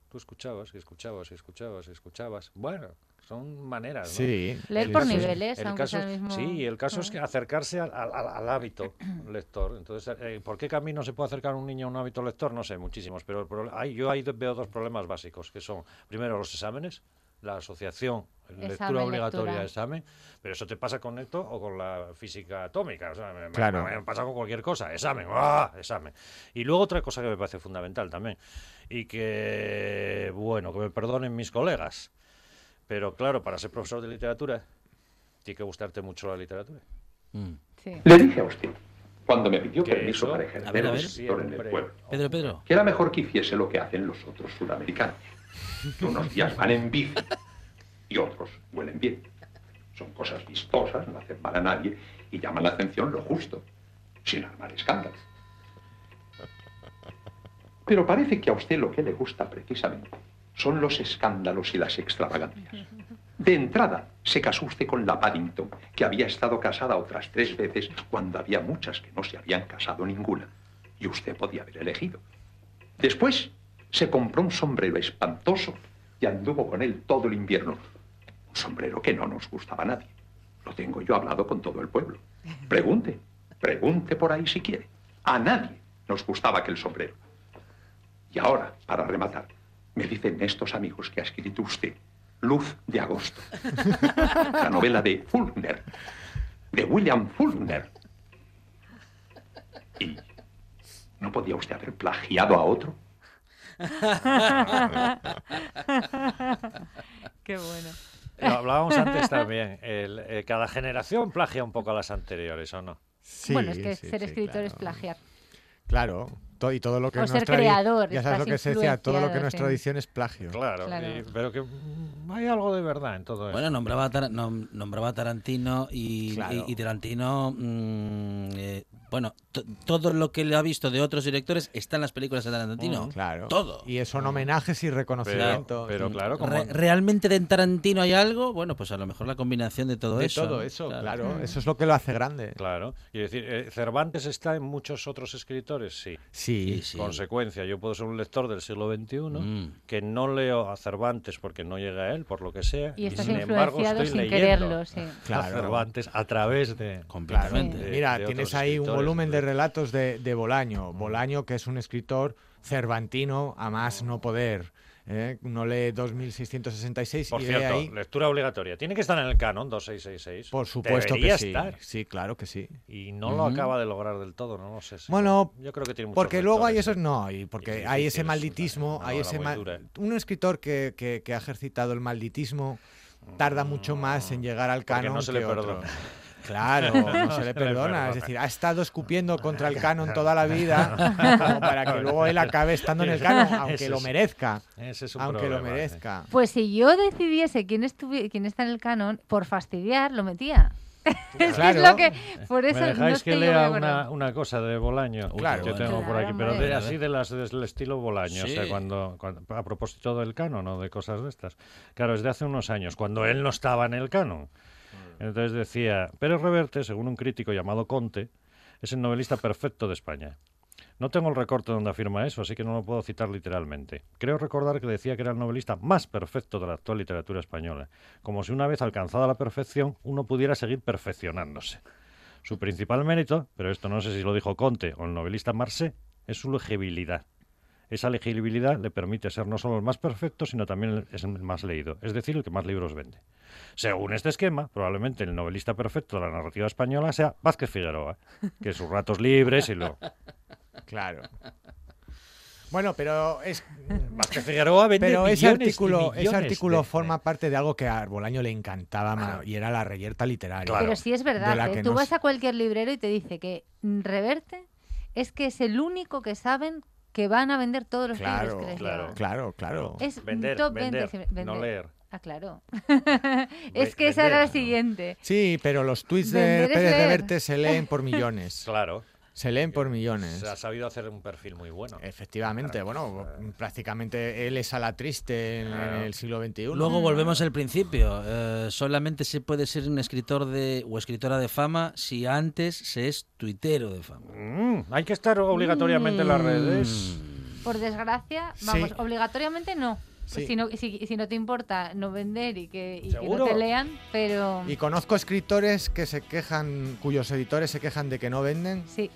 tú escuchabas y escuchabas y escuchabas y escuchabas. Bueno, son maneras. ¿no? Sí. Leer por niveles, aunque sea el mismo... Sí, el caso es que acercarse al, al, hábito lector. Entonces, eh, ¿por qué camino se puede acercar un niño a un hábito lector? No sé, muchísimos, pero hay, yo ahí veo dos problemas básicos, que son, primero, los exámenes, la asociación lectura obligatoria examen, pero eso te pasa con esto o con la física atómica, o sea, me, claro. me, pasa con cualquier cosa, examen, ¡ah! examen. Y luego otra cosa que me parece fundamental también, y que, bueno, que me perdonen mis colegas, pero claro, para ser profesor de literatura, tiene que gustarte mucho la literatura. Mm. Le dije a usted, cuando me pidió permiso para ejercer el sector en el pueblo, Pedro, Pedro. que era mejor que hiciese lo que hacen los otros sudamericanos. unos días van en bici y otros huelen bien. Son cosas vistosas, no hacen mal a nadie y llaman la atención lo justo, sin armar escándalos. Pero parece que a usted lo que le gusta precisamente son los escándalos y las extravagancias. De entrada, se casó usted con la Paddington, que había estado casada otras tres veces cuando había muchas que no se habían casado ninguna. Y usted podía haber elegido. Después, se compró un sombrero espantoso y anduvo con él todo el invierno. Un sombrero que no nos gustaba a nadie. Lo tengo yo hablado con todo el pueblo. Pregunte, pregunte por ahí si quiere. A nadie nos gustaba aquel sombrero. Y ahora, para rematar, me dicen estos amigos que ha escrito usted, Luz de Agosto, la novela de Fulner, de William Fulner. ¿Y no podía usted haber plagiado a otro? Qué bueno. hablábamos antes también. Eh, cada generación plagia un poco a las anteriores, ¿o no? bueno, es que ser escritor es plagiar. Claro, y todo lo que o ser creador. Ya sabes lo que se decía, todo lo que no es tradición es plagio. Claro, pero que hay algo de verdad en todo eso. Bueno, nombraba, nombraba Tarantino y, y, Tarantino mm, eh, Bueno, todo lo que le ha visto de otros directores está en las películas de Tarantino. Mm, claro. Todo. Y son homenajes y reconocimiento. Pero, claro, ¿realmente de Tarantino hay algo? Bueno, pues a lo mejor la combinación de todo eso. De todo eso, claro. Eso es lo que lo hace grande. Claro. Y decir, eh, ¿Cervantes está en muchos otros escritores? Sí. Sí. Consecuencia, yo puedo ser un lector del siglo XXI mm. que no leo a Cervantes porque no llega a él, por lo que sea. Y, sin embargo estoy sin leyendo quererlo, sí. a Cervantes a través de... Completamente. Mira, tienes ahí un volumen de relatos de, de Bolaño. Bolaño, que es un escritor cervantino a más no poder. ¿eh? Uno lee 2666 Por y cierto, ahí... lectura obligatoria. ¿Tiene que estar en el canon 2666? Por supuesto que sí. Sí, claro que sí. Y no lo acaba de lograr del todo, no lo sé. bueno, yo creo que tiene Porque luego hay eso, no, y porque hay ese malditismo, hay ese un escritor que, que, ha ejercitado el malditismo tarda mucho más en llegar al canon no se le. Claro, no se le perdona. Es decir, ha estado escupiendo contra el canon toda la vida como para que luego él acabe estando en el canon, aunque lo merezca. aunque lo merezca. Pues si yo decidiese quién, quién está en el canon, por fastidiar, lo metía. Claro. es lo que por eso ¿Me dejáis no que lea una, una, cosa de Bolaño claro, que tengo por aquí pero de, así de las del estilo Bolaño o sea cuando, a propósito del canon o de cosas de estas claro es de hace unos años cuando él no estaba en el canon entonces decía, Pérez Reverte, según un crítico llamado Conte, es el novelista perfecto de España. No tengo el recorte donde afirma eso, así que no lo puedo citar literalmente. Creo recordar que decía que era el novelista más perfecto de la actual literatura española, como si una vez alcanzada la perfección uno pudiera seguir perfeccionándose. Su principal mérito, pero esto no sé si lo dijo Conte o el novelista Marcé, es su legibilidad. Esa legibilidad le permite ser no solo el más perfecto, sino también el más leído, es decir, el que más libros vende. Según este esquema, probablemente el novelista perfecto de la narrativa española sea Vázquez Figueroa, que sus ratos libres y lo... Claro. Bueno, pero es Vázquez Figueroa vende Pero ese artículo, ese artículo forma parte de algo que a Arbolaño le encantaba y era la reyerta literaria. Pero sí es verdad, ¿eh? tú vas a cualquier librero y te dice que Reverte es que es el único que saben que van a vender todos los libros que les claro, claro, claro. Es vender, top vender, no leer. Ah, claro. es que esa era la siguiente. Sí, pero los tweets de Pérez de Verte se leen por millones. claro. Se leen por millones. Se ha sabido hacer un perfil muy bueno. Efectivamente, bueno, prácticamente él es a la triste en, el siglo XXI. Luego volvemos al principio. Eh, solamente se puede ser un escritor de o escritora de fama si antes se es tuitero de fama. Mm, hay que estar obligatoriamente en las redes. Por desgracia, vamos, obligatoriamente no. Pues si, no, si, no te importa no vender y que, no te lean, pero... Y conozco escritores que se quejan, cuyos editores se quejan de que no venden. Sí.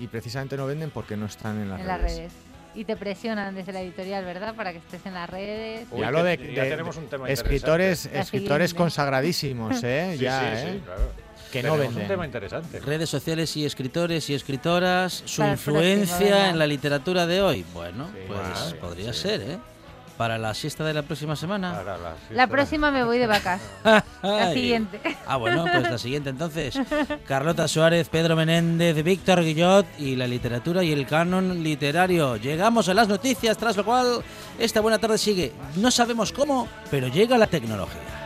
Y precisamente no venden porque no están en las en Las redes y te presionan desde la editorial, ¿verdad? Para que estés en las redes. ya lo de, tenemos un tema escritores, escritores consagradísimos, ¿eh? ya, sí, ¿eh? claro. Que no venden. un tema interesante. Redes sociales y escritores y escritoras, su influencia en la literatura de hoy. Bueno, pues podría ser, ¿eh? Para la siesta de la próxima semana. La, próxima me voy de vacas. la siguiente. Ah, bueno, pues la siguiente entonces. Carlota Suárez, Pedro Menéndez, Víctor Guillot y la literatura y el canon literario. Llegamos a las noticias, tras lo cual esta buena tarde sigue. No sabemos cómo, pero llega la tecnología.